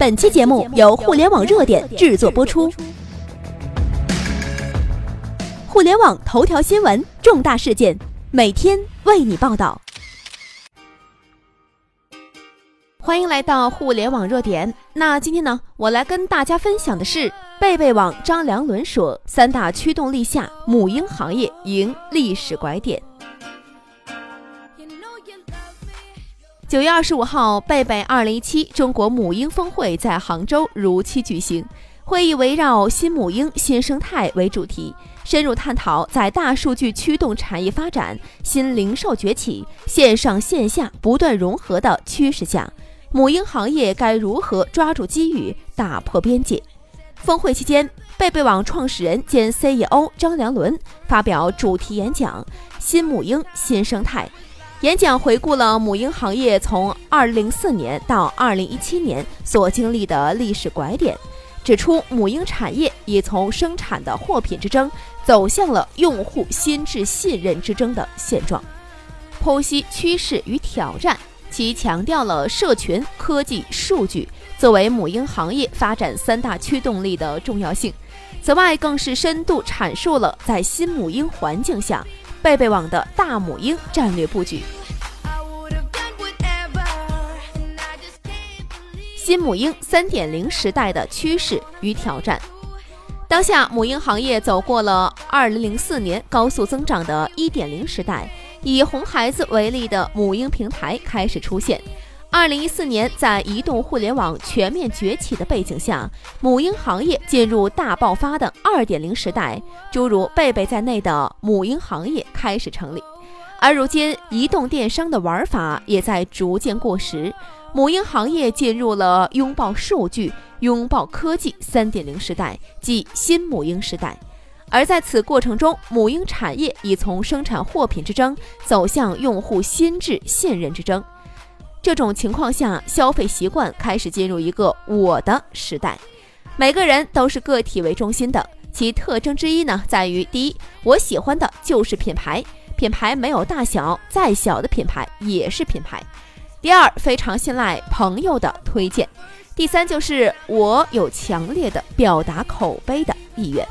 本期节目由互联网热点制作播出。互联网头条新闻，重大事件，每天为你报道。欢迎来到互联网热点。那今天呢，我来跟大家分享的是，贝贝网张良伦说，三大驱动力下，母婴行业迎历史拐点。九月二十五号，贝贝二零一七中国母婴峰会在杭州如期举行。会议围绕新母婴新生态为主题，深入探讨在大数据驱动产业发展、新零售崛起、线上线下不断融合的趋势下，母婴行业该如何抓住机遇、打破边界。峰会期间，贝贝网创始人兼 CEO 张良伦发表主题演讲：“新母婴新生态。”演讲回顾了母婴行业从2004年到2017年所经历的历史拐点，指出母婴产业已从生产的货品之争走向了用户心智信任之争的现状，剖析趋势与挑战，其强调了社群、科技、数据作为母婴行业发展三大驱动力的重要性。此外，更是深度阐述了在新母婴环境下。贝贝网的大母婴战略布局，新母婴三点零时代的趋势与挑战。当下母婴行业走过了二零零四年高速增长的一点零时代，以红孩子为例的母婴平台开始出现。二零一四年，在移动互联网全面崛起的背景下，母婴行业进入大爆发的二点零时代，诸如贝贝在内的母婴行业开始成立。而如今，移动电商的玩法也在逐渐过时，母婴行业进入了拥抱数据、拥抱科技三点零时代，即新母婴时代。而在此过程中，母婴产业已从生产货品之争走向用户心智信任之争。这种情况下，消费习惯开始进入一个“我的”时代。每个人都是个体为中心的，其特征之一呢，在于第一，我喜欢的就是品牌，品牌没有大小，再小的品牌也是品牌。第二，非常信赖朋友的推荐。第三，就是我有强烈的表达口碑的意愿。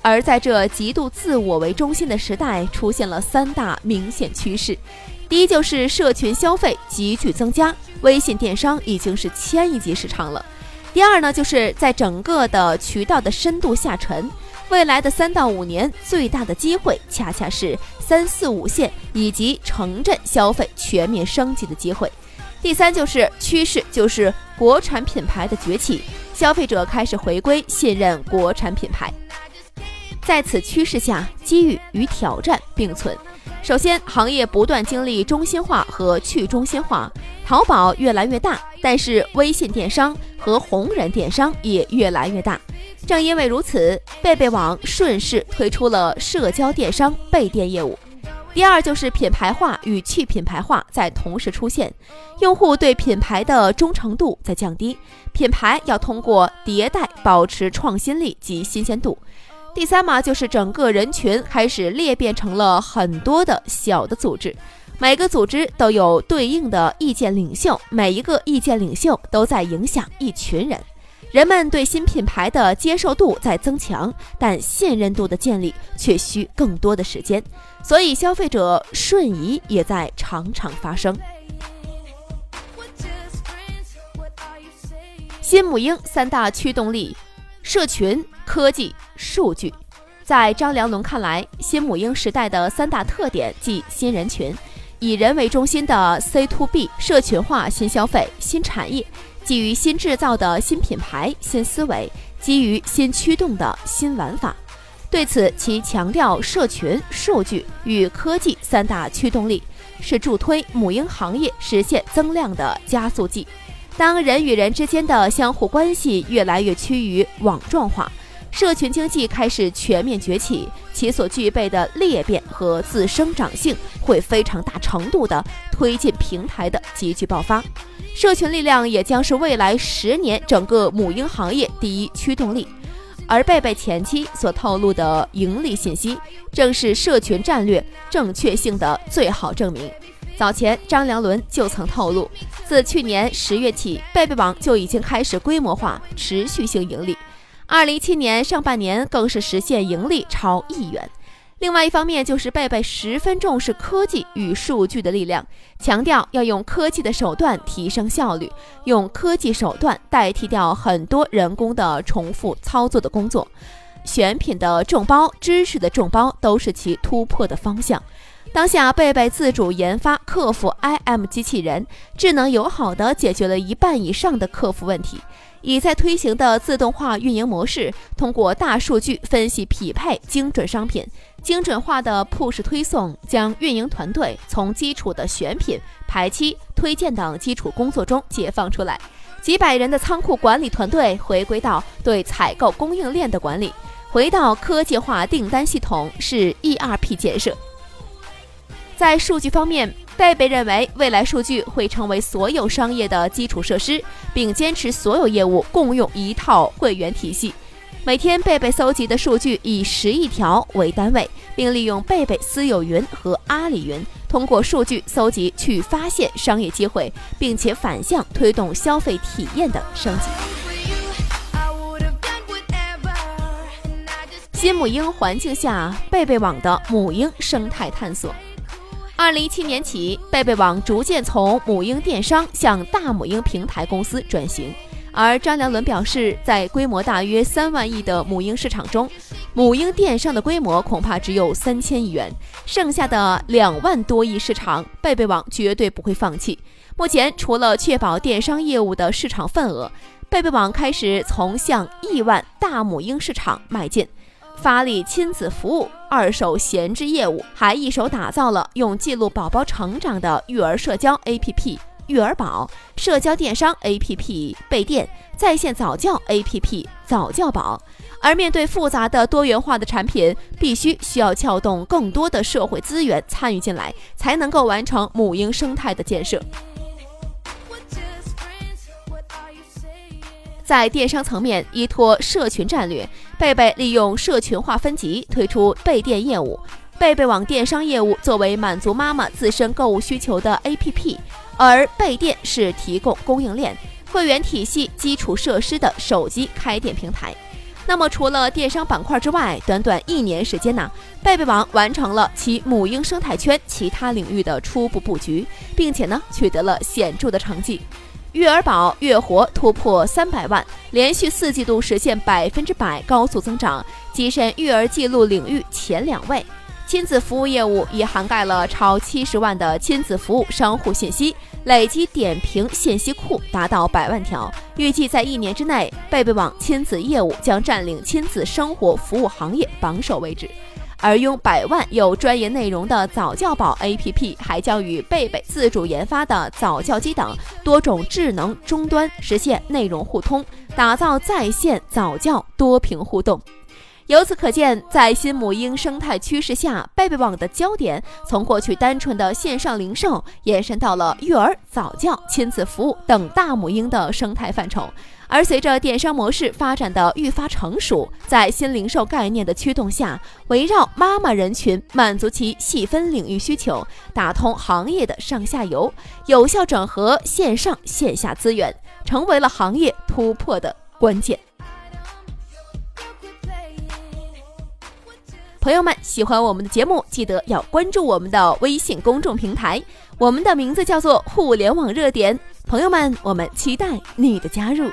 而在这极度自我为中心的时代，出现了三大明显趋势。第一就是社群消费急剧增加，微信电商已经是千亿级市场了。第二呢，就是在整个的渠道的深度下沉，未来的三到五年最大的机会，恰恰是三四五线以及城镇消费全面升级的机会。第三就是趋势，就是国产品牌的崛起，消费者开始回归信任国产品牌。在此趋势下，机遇与挑战并存。首先，行业不断经历中心化和去中心化，淘宝越来越大，但是微信电商和红人电商也越来越大。正因为如此，贝贝网顺势推出了社交电商备店业务。第二，就是品牌化与去品牌化在同时出现，用户对品牌的忠诚度在降低，品牌要通过迭代保持创新力及新鲜度。第三嘛，就是整个人群开始裂变成了很多的小的组织，每个组织都有对应的意见领袖，每一个意见领袖都在影响一群人。人们对新品牌的接受度在增强，但信任度的建立却需更多的时间，所以消费者瞬移也在常常发生。新母婴三大驱动力：社群。科技数据，在张良龙看来，新母婴时代的三大特点即新人群、以人为中心的 C to B 社群化新消费新产业、基于新制造的新品牌新思维、基于新驱动的新玩法。对此，其强调社群、数据与科技三大驱动力，是助推母婴行业实现增量的加速剂。当人与人之间的相互关系越来越趋于网状化。社群经济开始全面崛起，其所具备的裂变和自生长性会非常大程度的推进平台的急剧爆发。社群力量也将是未来十年整个母婴行业第一驱动力。而贝贝前期所透露的盈利信息，正是社群战略正确性的最好证明。早前张良伦就曾透露，自去年十月起，贝贝网就已经开始规模化、持续性盈利。二零一七年上半年更是实现盈利超亿元。另外一方面，就是贝贝十分重视科技与数据的力量，强调要用科技的手段提升效率，用科技手段代替掉很多人工的重复操作的工作。选品的众包、知识的众包都是其突破的方向。当下，贝贝自主研发客服 IM 机器人，智能友好的解决了一半以上的客服问题。已在推行的自动化运营模式，通过大数据分析匹配精准商品，精准化的 push 推送，将运营团队从基础的选品、排期、推荐等基础工作中解放出来。几百人的仓库管理团队回归到对采购供应链的管理。回到科技化订单系统是 ERP 建设，在数据方面，贝贝认为未来数据会成为所有商业的基础设施，并坚持所有业务共用一套会员体系。每天贝贝搜集的数据以十亿条为单位，并利用贝贝私有云和阿里云，通过数据搜集去发现商业机会，并且反向推动消费体验的升级。新母婴环境下，贝贝网的母婴生态探索。二零一七年起，贝贝网逐渐从母婴电商向大母婴平台公司转型。而张良伦表示，在规模大约三万亿的母婴市场中，母婴电商的规模恐怕只有三千亿元，剩下的两万多亿市场，贝贝网绝对不会放弃。目前，除了确保电商业务的市场份额，贝贝网开始从向亿万大母婴市场迈进。发力亲子服务、二手闲置业务，还一手打造了用记录宝宝成长的育儿社交 APP“ 育儿宝”、社交电商 APP“ 备店”、在线早教 APP“ 早教宝”。而面对复杂的多元化的产品，必须需要撬动更多的社会资源参与进来，才能够完成母婴生态的建设。在电商层面，依托社群战略，贝贝利用社群化分级推出备店业务。贝贝网电商业务作为满足妈妈自身购物需求的 APP，而备店是提供供应链、会员体系基础设施的手机开店平台。那么，除了电商板块之外，短短一年时间呢，贝贝网完成了其母婴生态圈其他领域的初步布局，并且呢，取得了显著的成绩。育儿宝月活突破三百万，连续四季度实现百分之百高速增长，跻身育儿记录领域前两位。亲子服务业务已涵盖了超七十万的亲子服务商户信息，累计点评信息库达到百万条。预计在一年之内，贝贝网亲子业务将占领亲子生活服务行业榜首位置。而拥百万有专业内容的早教宝 APP，还将与贝贝自主研发的早教机等多种智能终端实现内容互通，打造在线早教多屏互动。由此可见，在新母婴生态趋势下，贝贝网的焦点从过去单纯的线上零售，延伸到了育儿、早教、亲子服务等大母婴的生态范畴。而随着电商模式发展的愈发成熟，在新零售概念的驱动下，围绕妈妈人群，满足其细分领域需求，打通行业的上下游，有效整合线上线下资源，成为了行业突破的关键。朋友们，喜欢我们的节目，记得要关注我们的微信公众平台，我们的名字叫做“互联网热点”。朋友们，我们期待你的加入。